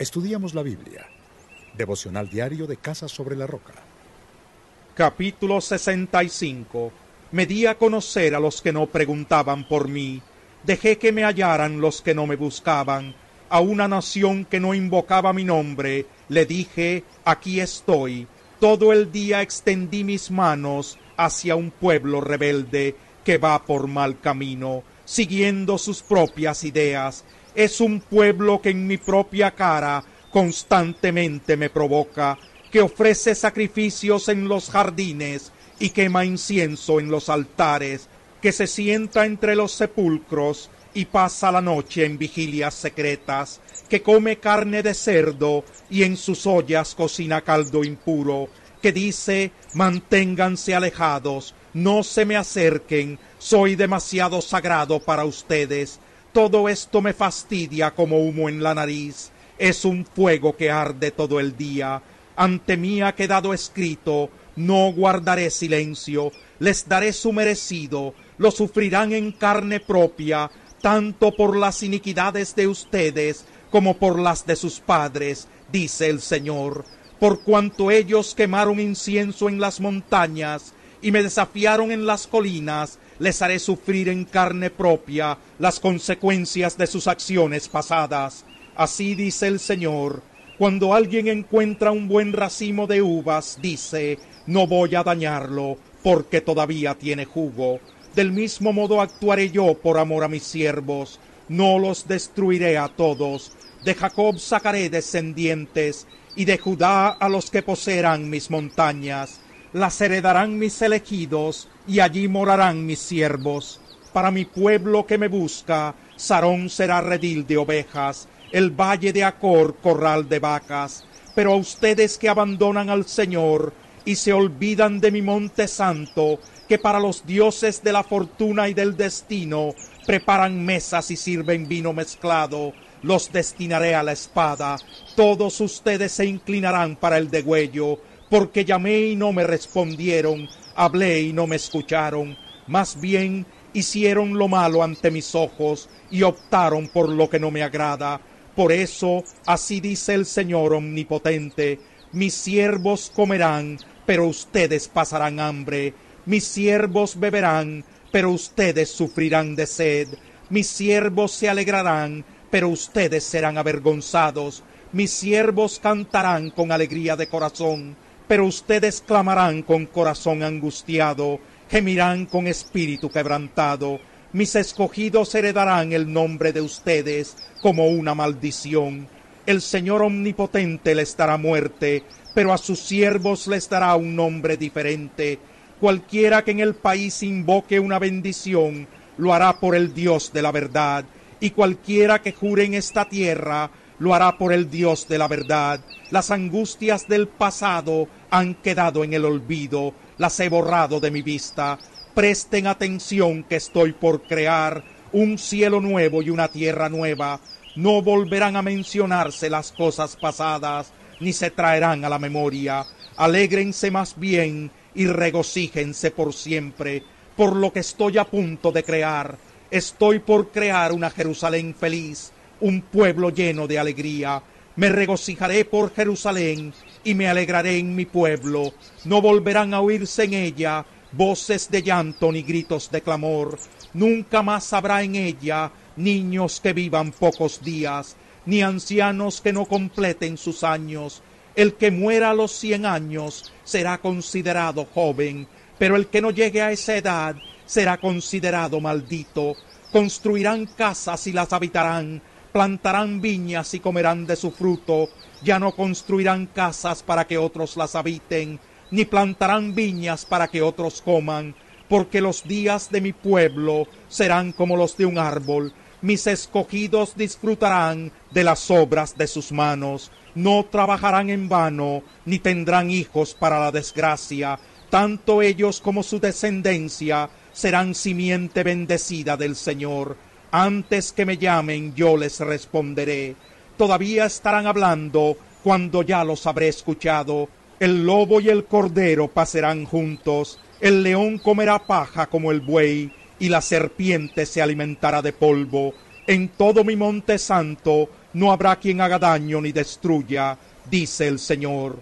Estudiamos la Biblia. Devocional diario de Casa sobre la Roca. Capítulo 65. Me di a conocer a los que no preguntaban por mí. Dejé que me hallaran los que no me buscaban. A una nación que no invocaba mi nombre, le dije, aquí estoy. Todo el día extendí mis manos hacia un pueblo rebelde que va por mal camino, siguiendo sus propias ideas. Es un pueblo que en mi propia cara constantemente me provoca, que ofrece sacrificios en los jardines y quema incienso en los altares, que se sienta entre los sepulcros y pasa la noche en vigilias secretas, que come carne de cerdo y en sus ollas cocina caldo impuro, que dice manténganse alejados, no se me acerquen, soy demasiado sagrado para ustedes. Todo esto me fastidia como humo en la nariz. Es un fuego que arde todo el día. Ante mí ha quedado escrito, no guardaré silencio, les daré su merecido, lo sufrirán en carne propia, tanto por las iniquidades de ustedes como por las de sus padres, dice el Señor, por cuanto ellos quemaron incienso en las montañas y me desafiaron en las colinas, les haré sufrir en carne propia las consecuencias de sus acciones pasadas. Así dice el Señor, cuando alguien encuentra un buen racimo de uvas, dice, no voy a dañarlo, porque todavía tiene jugo. Del mismo modo actuaré yo por amor a mis siervos, no los destruiré a todos. De Jacob sacaré descendientes, y de Judá a los que poseerán mis montañas. Las heredarán mis elegidos, y allí morarán mis siervos. Para mi pueblo que me busca, Sarón será redil de ovejas, el valle de Acor corral de vacas. Pero a ustedes que abandonan al Señor y se olvidan de mi monte santo, que para los dioses de la fortuna y del destino preparan mesas y sirven vino mezclado, los destinaré a la espada. Todos ustedes se inclinarán para el degüello, porque llamé y no me respondieron, hablé y no me escucharon. Más bien hicieron lo malo ante mis ojos y optaron por lo que no me agrada. Por eso, así dice el Señor omnipotente, mis siervos comerán, pero ustedes pasarán hambre, mis siervos beberán, pero ustedes sufrirán de sed, mis siervos se alegrarán, pero ustedes serán avergonzados, mis siervos cantarán con alegría de corazón, pero ustedes clamarán con corazón angustiado, gemirán con espíritu quebrantado, mis escogidos heredarán el nombre de ustedes como una maldición. El Señor omnipotente les dará muerte, pero a sus siervos les dará un nombre diferente. Cualquiera que en el país invoque una bendición, lo hará por el Dios de la verdad, y cualquiera que jure en esta tierra, lo hará por el Dios de la verdad. Las angustias del pasado han quedado en el olvido, las he borrado de mi vista. Presten atención que estoy por crear un cielo nuevo y una tierra nueva. No volverán a mencionarse las cosas pasadas, ni se traerán a la memoria. Alégrense más bien y regocíjense por siempre por lo que estoy a punto de crear. Estoy por crear una Jerusalén feliz, un pueblo lleno de alegría. Me regocijaré por Jerusalén y me alegraré en mi pueblo. No volverán a oírse en ella voces de llanto ni gritos de clamor. Nunca más habrá en ella niños que vivan pocos días, ni ancianos que no completen sus años. El que muera a los cien años será considerado joven, pero el que no llegue a esa edad será considerado maldito. Construirán casas y las habitarán, plantarán viñas y comerán de su fruto. Ya no construirán casas para que otros las habiten, ni plantarán viñas para que otros coman, porque los días de mi pueblo serán como los de un árbol. Mis escogidos disfrutarán de las obras de sus manos, no trabajarán en vano, ni tendrán hijos para la desgracia. Tanto ellos como su descendencia serán simiente bendecida del Señor. Antes que me llamen yo les responderé. Todavía estarán hablando cuando ya los habré escuchado. El lobo y el cordero pasarán juntos, el león comerá paja como el buey, y la serpiente se alimentará de polvo. En todo mi monte santo no habrá quien haga daño ni destruya, dice el Señor.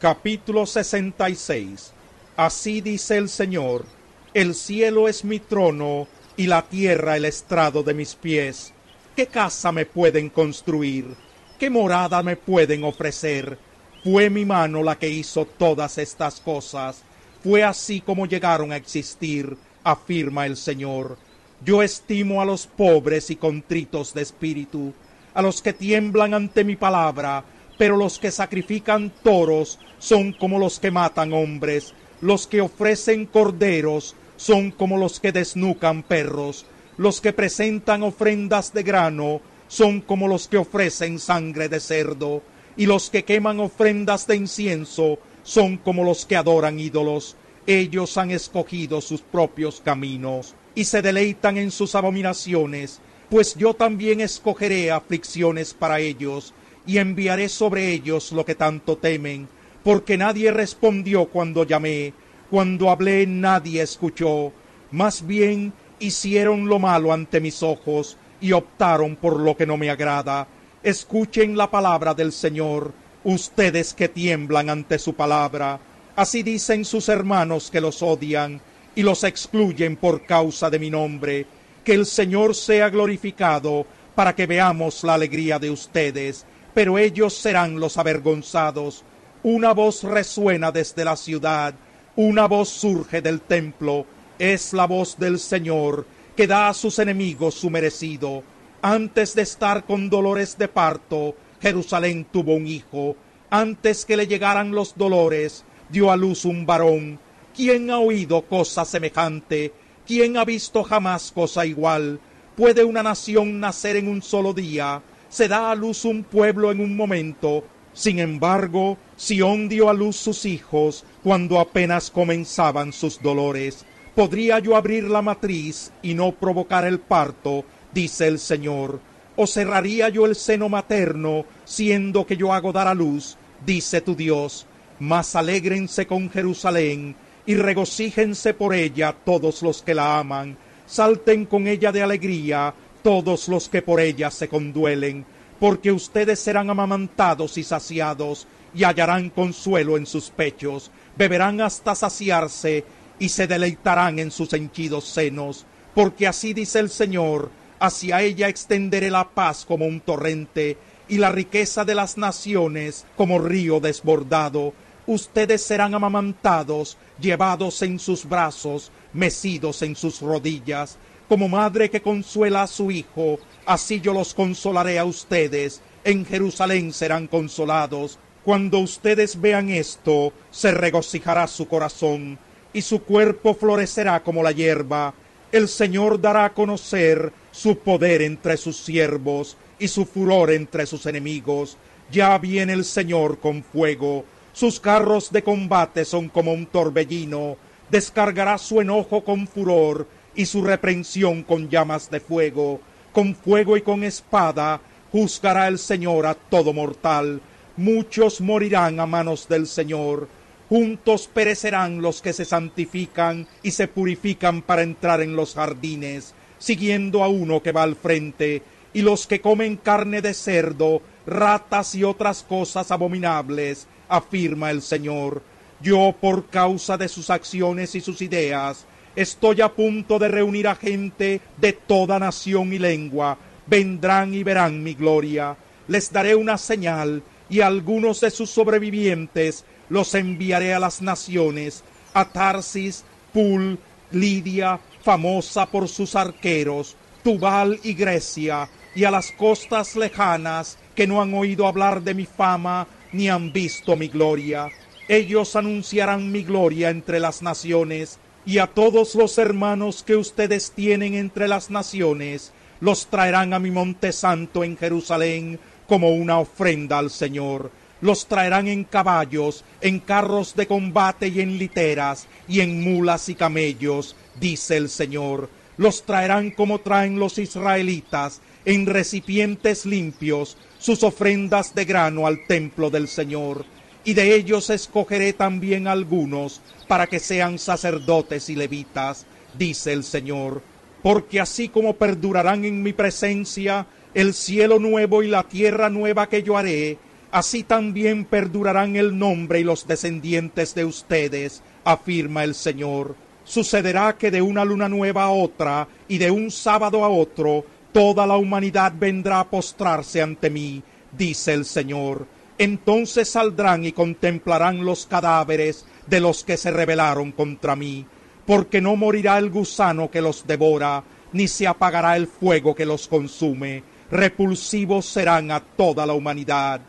Capítulo 66 Así dice el Señor, el cielo es mi trono y la tierra el estrado de mis pies. ¿Qué casa me pueden construir? ¿Qué morada me pueden ofrecer? Fue mi mano la que hizo todas estas cosas. Fue así como llegaron a existir, afirma el Señor. Yo estimo a los pobres y contritos de espíritu, a los que tiemblan ante mi palabra, pero los que sacrifican toros son como los que matan hombres, los que ofrecen corderos son como los que desnucan perros, los que presentan ofrendas de grano son como los que ofrecen sangre de cerdo, y los que queman ofrendas de incienso son como los que adoran ídolos. Ellos han escogido sus propios caminos y se deleitan en sus abominaciones, pues yo también escogeré aflicciones para ellos y enviaré sobre ellos lo que tanto temen, porque nadie respondió cuando llamé, cuando hablé nadie escuchó, más bien hicieron lo malo ante mis ojos y optaron por lo que no me agrada. Escuchen la palabra del Señor, ustedes que tiemblan ante su palabra. Así dicen sus hermanos que los odian y los excluyen por causa de mi nombre. Que el Señor sea glorificado para que veamos la alegría de ustedes pero ellos serán los avergonzados. Una voz resuena desde la ciudad, una voz surge del templo, es la voz del Señor, que da a sus enemigos su merecido. Antes de estar con dolores de parto, Jerusalén tuvo un hijo. Antes que le llegaran los dolores, dio a luz un varón. ¿Quién ha oído cosa semejante? ¿Quién ha visto jamás cosa igual? ¿Puede una nación nacer en un solo día? se da a luz un pueblo en un momento. Sin embargo, Sión dio a luz sus hijos cuando apenas comenzaban sus dolores. ¿Podría yo abrir la matriz y no provocar el parto? dice el Señor. ¿O cerraría yo el seno materno, siendo que yo hago dar a luz? dice tu Dios. Mas alégrense con Jerusalén y regocíjense por ella todos los que la aman. Salten con ella de alegría todos los que por ella se conduelen, porque ustedes serán amamantados y saciados, y hallarán consuelo en sus pechos, beberán hasta saciarse, y se deleitarán en sus henchidos senos, porque así dice el Señor, hacia ella extenderé la paz como un torrente, y la riqueza de las naciones como río desbordado. Ustedes serán amamantados, llevados en sus brazos, mecidos en sus rodillas, como madre que consuela a su hijo, así yo los consolaré a ustedes. En Jerusalén serán consolados. Cuando ustedes vean esto, se regocijará su corazón, y su cuerpo florecerá como la hierba. El Señor dará a conocer su poder entre sus siervos, y su furor entre sus enemigos. Ya viene el Señor con fuego. Sus carros de combate son como un torbellino. Descargará su enojo con furor y su reprensión con llamas de fuego, con fuego y con espada, juzgará el Señor a todo mortal. Muchos morirán a manos del Señor. Juntos perecerán los que se santifican y se purifican para entrar en los jardines, siguiendo a uno que va al frente, y los que comen carne de cerdo, ratas y otras cosas abominables, afirma el Señor. Yo, por causa de sus acciones y sus ideas, Estoy a punto de reunir a gente de toda nación y lengua. Vendrán y verán mi gloria. Les daré una señal y algunos de sus sobrevivientes los enviaré a las naciones, a Tarsis, Pul, Lidia, famosa por sus arqueros, Tubal y Grecia, y a las costas lejanas que no han oído hablar de mi fama ni han visto mi gloria. Ellos anunciarán mi gloria entre las naciones, y a todos los hermanos que ustedes tienen entre las naciones, los traerán a mi monte santo en Jerusalén como una ofrenda al Señor. Los traerán en caballos, en carros de combate y en literas, y en mulas y camellos, dice el Señor. Los traerán como traen los israelitas, en recipientes limpios, sus ofrendas de grano al templo del Señor y de ellos escogeré también algunos para que sean sacerdotes y levitas, dice el Señor, porque así como perdurarán en mi presencia, el cielo nuevo y la tierra nueva que yo haré, así también perdurarán el nombre y los descendientes de ustedes, afirma el Señor. Sucederá que de una luna nueva a otra y de un sábado a otro, toda la humanidad vendrá a postrarse ante mí, dice el Señor. Entonces saldrán y contemplarán los cadáveres de los que se rebelaron contra mí, porque no morirá el gusano que los devora, ni se apagará el fuego que los consume. Repulsivos serán a toda la humanidad